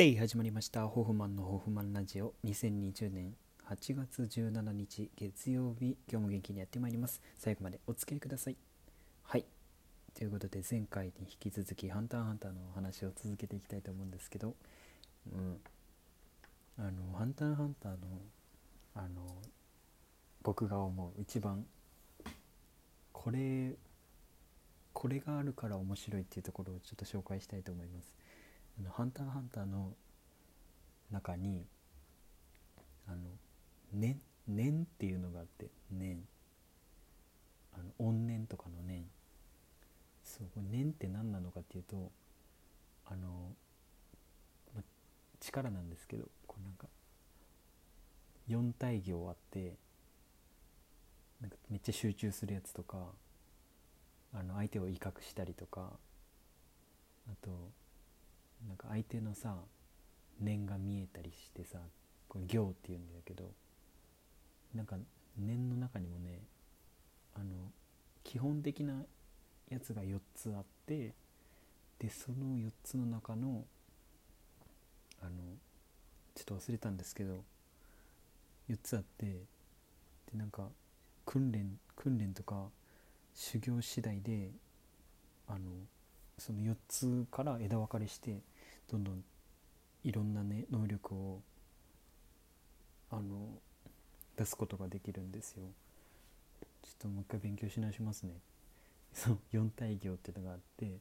で始まりました。ホフマンのホフマンラジオ。2020年8月17日月曜日今日も元気にやってまいります。最後までお付き合いください。はい。ということで前回に引き続きハンターハンターのお話を続けていきたいと思うんですけどうん。あのハンターハンターのあの僕が思う一番これこれがあるから面白いっていうところをちょっと紹介したいと思います。ハンターハンターの中にあの念念っていうのがあって念あの怨念とかの念そうこれ念って何なのかっていうとあの、ま、力なんですけどこれなんか4体行あってなんかめっちゃ集中するやつとかあの相手を威嚇したりとかあとなんか相手のさ念が見えたりしてさこれ行っていうんだけどなんか念の中にもねあの基本的なやつが4つあってでその4つの中のあのちょっと忘れたんですけど4つあってでなんか訓練訓練とか修行次第であのその4つから枝分かれしてどんどんいろんなね能力をあの出すことができるんですよ。ちょっともう一回勉強し直しますね。そう4体行っていうのがあって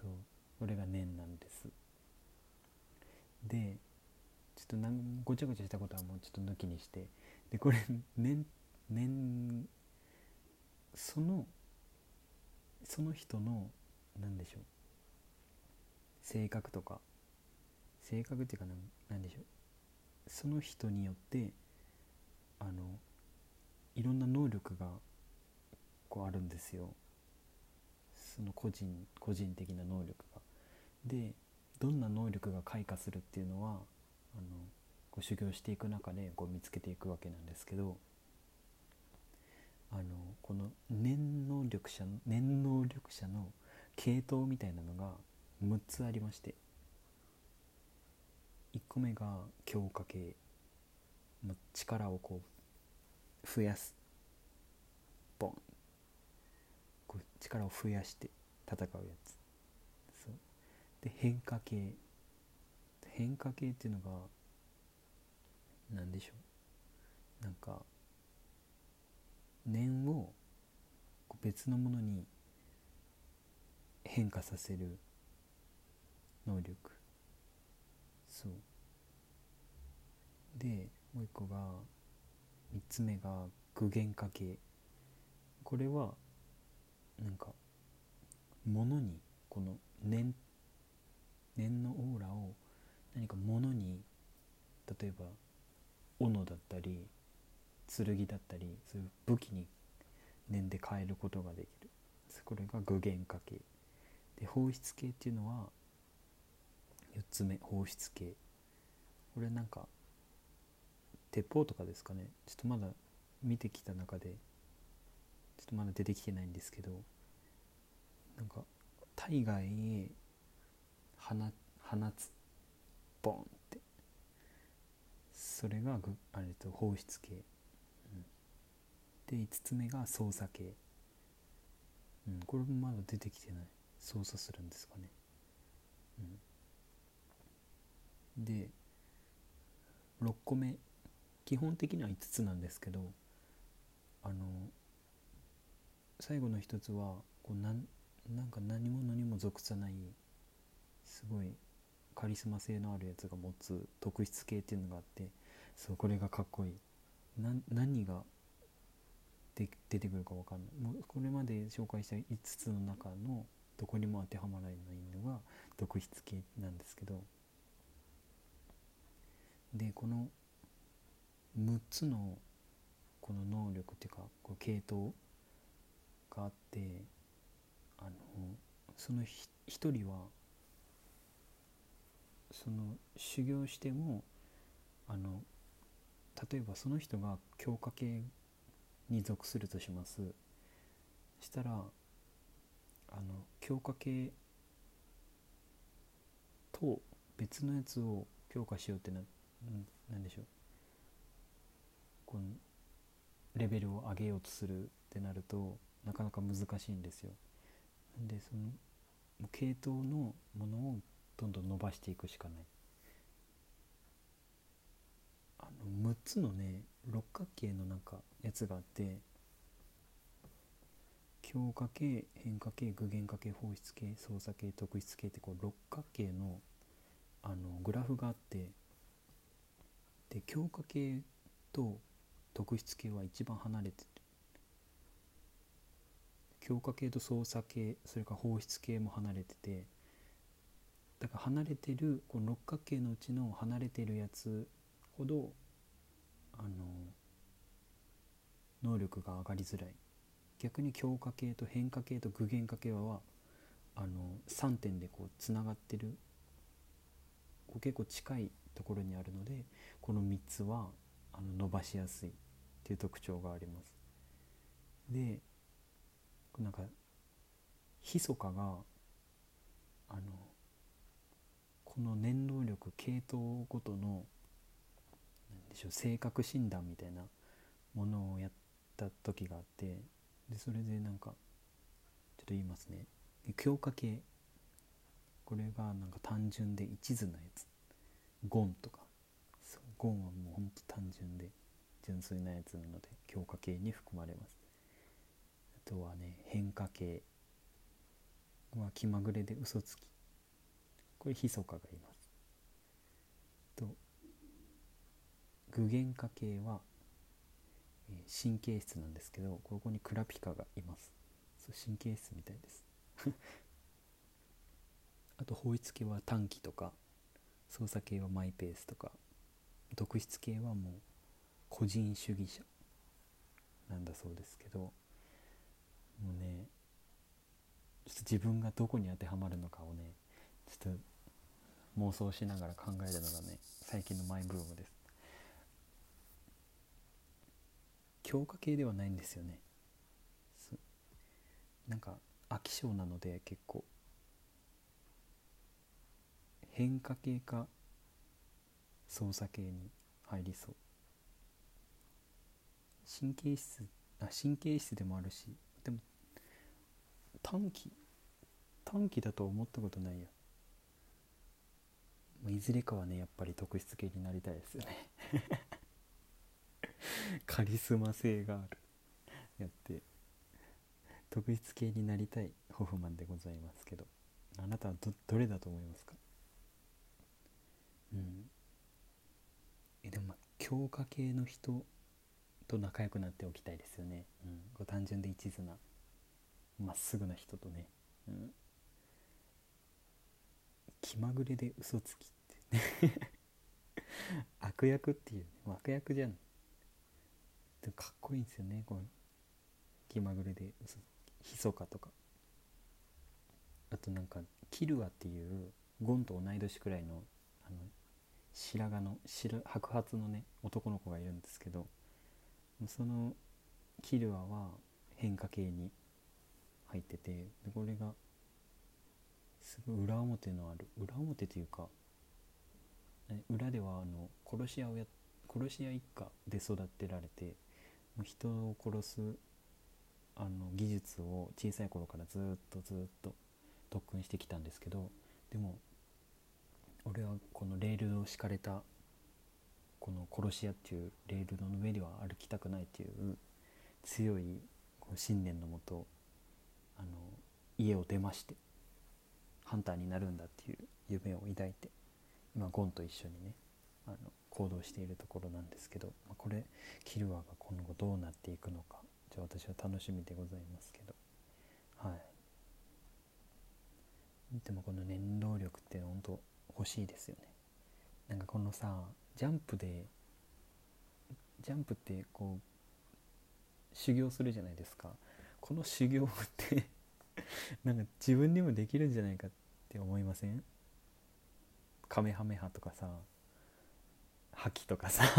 そうこれが念なんです。でちょっとなんごちゃごちゃしたことはもうちょっと抜きにしてでこれ 念念そのその人の何でしょう。性格とか性格っていうか何でしょうその人によってあのいろんな能力がこうあるんですよその個人個人的な能力が。でどんな能力が開花するっていうのはあのこう修行していく中でこう見つけていくわけなんですけどあのこの念能力者念能力者の系統みたいなのが6つありまして。1個目が強化系。まあ力をこう増やす。ボン。こう力を増やして戦うやつ。そう。で変化系。変化系っていうのが何でしょう。なんか念を別のものに変化させる能力。そう。でもう一個が3つ目が具現化系これはなんか物にこの念念のオーラを何か物に例えば斧だったり剣だったりそういう武器に念で変えることができる。これが具現化系で放出系っていうのは4つ目放出系これなんか鉄砲とかですかね。ちょっとまだ見てきた中でちょっとまだ出てきてないんですけどなんか体外へ放放つ。ボンって。それがあれと放出系、うん、で5つ目が操作系、うん、これもまだ出てきてない。操作するんですかね、うん、で6個目基本的には5つなんですけどあの最後の一つはこうなんなんか何者にも属さないすごいカリスマ性のあるやつが持つ特質系っていうのがあってそうこれがかっこいい。な何がで出てくるか分かんない。もうこれまで紹介した5つの中のどこにも当てはまらないのが特質系なんですけどこの6つのこの能力っていうかこう系統があってあのその一人はその修行してもあの例えばその人が強化系に属するとします。したらあの強化系と別のやつを強化しようってななんでしょうこのレベルを上げようとするってなるとなかなか難しいんですよ。でその系統のものをどんどん伸ばしていくしかない。あの6つのね六角形のなんかやつがあって強化系変化系具現化系放出系操作系特質系ってこう六角形のあのグラフがあってで強化系と特質系は一番離れてる。強化系と操作系それから放出系も離れてて。だから離れてるこの六角形のうちの離れてるやつほどあの能力が上がりづらい。逆に強化系と変化系と具現化系はあの3点でこうつながってる。こう結構近いところにあるのでこの3つはあの伸ばしやすいっていう特徴があります。でなんかひそかがあのこの念能力系統ごとの何でしょう性格診断みたいなものをやった時があってでそれでなんかちょっと言いますね。強化系。これがなんか単純で一途なやつ。ゴンとか。そうゴンはもうほんと単純で純粋なやつなので強化系に含まれます。あとはね変化系は気まぐれで嘘つき。これひそかがいます。と具現化系は神経質なんですけどここにクラピカがいます。そう神経質みたいです。あと法律系は短期とか。操作系はマイペースとか特質系はもう個人主義者なんだそうですけどもうねちょっと自分がどこに当てはまるのかをねちょっと妄想しながら考えるのがね最近のマイブームです。強化系ではないんですよね。なんか飽き性なので結構。変化系か操作系に入りそう。神経質あ神経質でもあるしでも短期短期だと思ったことないや。いずれかはねやっぱり特質系になりたいですよね。カリスマ性がある。やって特筆系になりたいホフマンでございますけどあなたはどれだと思いますか？うん。えでもまあ強化系の人と仲良くなっておきたいですよね、うん、こう単純で一途なまっすぐな人とね、うん、気まぐれで嘘つきって。ね 悪役っていう、ね、悪役じゃん。でかっこいいんですよね。この気まぐれでひそかとか。あとなんかキルアっていうゴンと同い年くらいのあの白髪の白白髪のね男の子がいるんですけどそのキルアは変化系に入っててでこれがすごい裏表のある裏表というか裏ではあの殺し屋をや殺し屋一家で育てられて人を殺すあの技術を小さい頃からずっとずっと特訓してきたんですけどでも俺はこのレールを敷かれたこの殺し屋っていうレールの上では歩きたくないっていう強い信念のもとあの家を出ましてハンターになるんだっていう夢を抱いて今ゴンと一緒にねあの行動しているところなんですけど、まあ、これキルアが今後どうなっていくのかじゃあ私は楽しみでございますけど。はい。でもこの念動力って本当欲しいですよね。なんかこのさジャンプでジャンプってこう修行するじゃないですか。この修行って なんか自分にもできるんじゃないかって思いません？カメハメハとかさ覇気とかさ。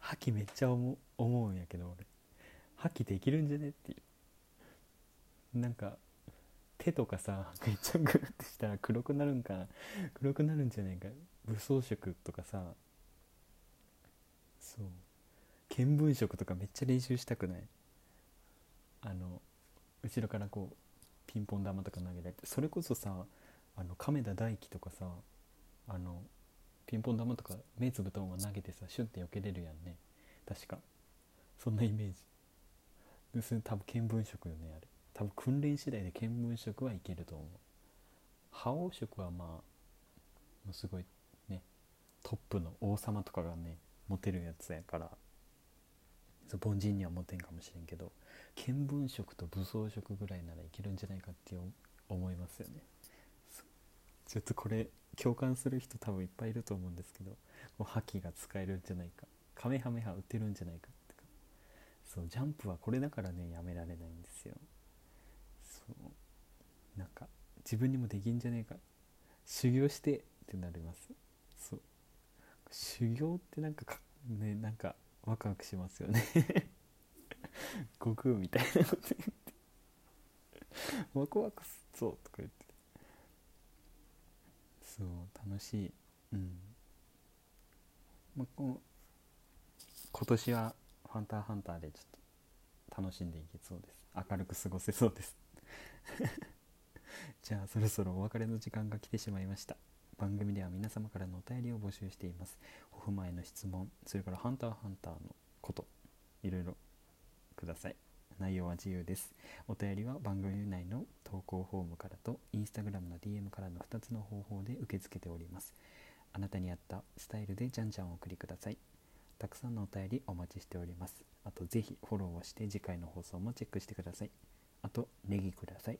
覇気めっちゃ思思うんやけど俺。覇気できるんじゃねっていう。なんか手とかさめっちゃグッてしたら黒くなるんかな。黒くなるんじゃないか。武装色とかさ。そう。見聞色とかめっちゃ練習したくない。あの後ろからこうピンポン玉とか投げられてそれこそさあの亀田大輝とかさあのピンポン玉とか目つぶったま投げてさシュンって避けれるやんね。確か。そんなイメージ。多分見聞色よねあれ。多分訓練次第で見聞色はいけると思う。覇王色はまあすごいねトップの王様とかがね持てるやつやから凡人には持てんかもしれんけど見聞色と武装色ぐらいならいけるんじゃないかって思いますよね。ちょっとこれ共感する人多分いっぱいいると思うんですけど覇気が使えるんじゃないかカメハメハ打てるんじゃないかってか。そうジャンプはこれだからねやめられないんですよ。そうなんか自分にもできんじゃねえか。修行してってなります。そう。修行ってなんかかねなんかワクワクしますよね。悟空みたいなこと言って。ワクワクすぞとか言って。そう楽しい。うん。まあ、こ今年は「ファンターハンター」でちょっと楽しんでいけそうです。明るく過ごせそうです。じゃあそろそろお別れの時間が来てしまいました。番組では皆様からのお便りを募集しています。ホフマへの質問それからハンターハンターのこといろいろください。内容は自由です。お便りは番組内の投稿フォームからとインスタグラムの DM からの2つの方法で受け付けております。あなたに合ったスタイルでじゃんじゃんお送りください。たくさんのお便りお待ちしております。あとぜひフォローをして次回の放送もチェックしてください。あとネギください。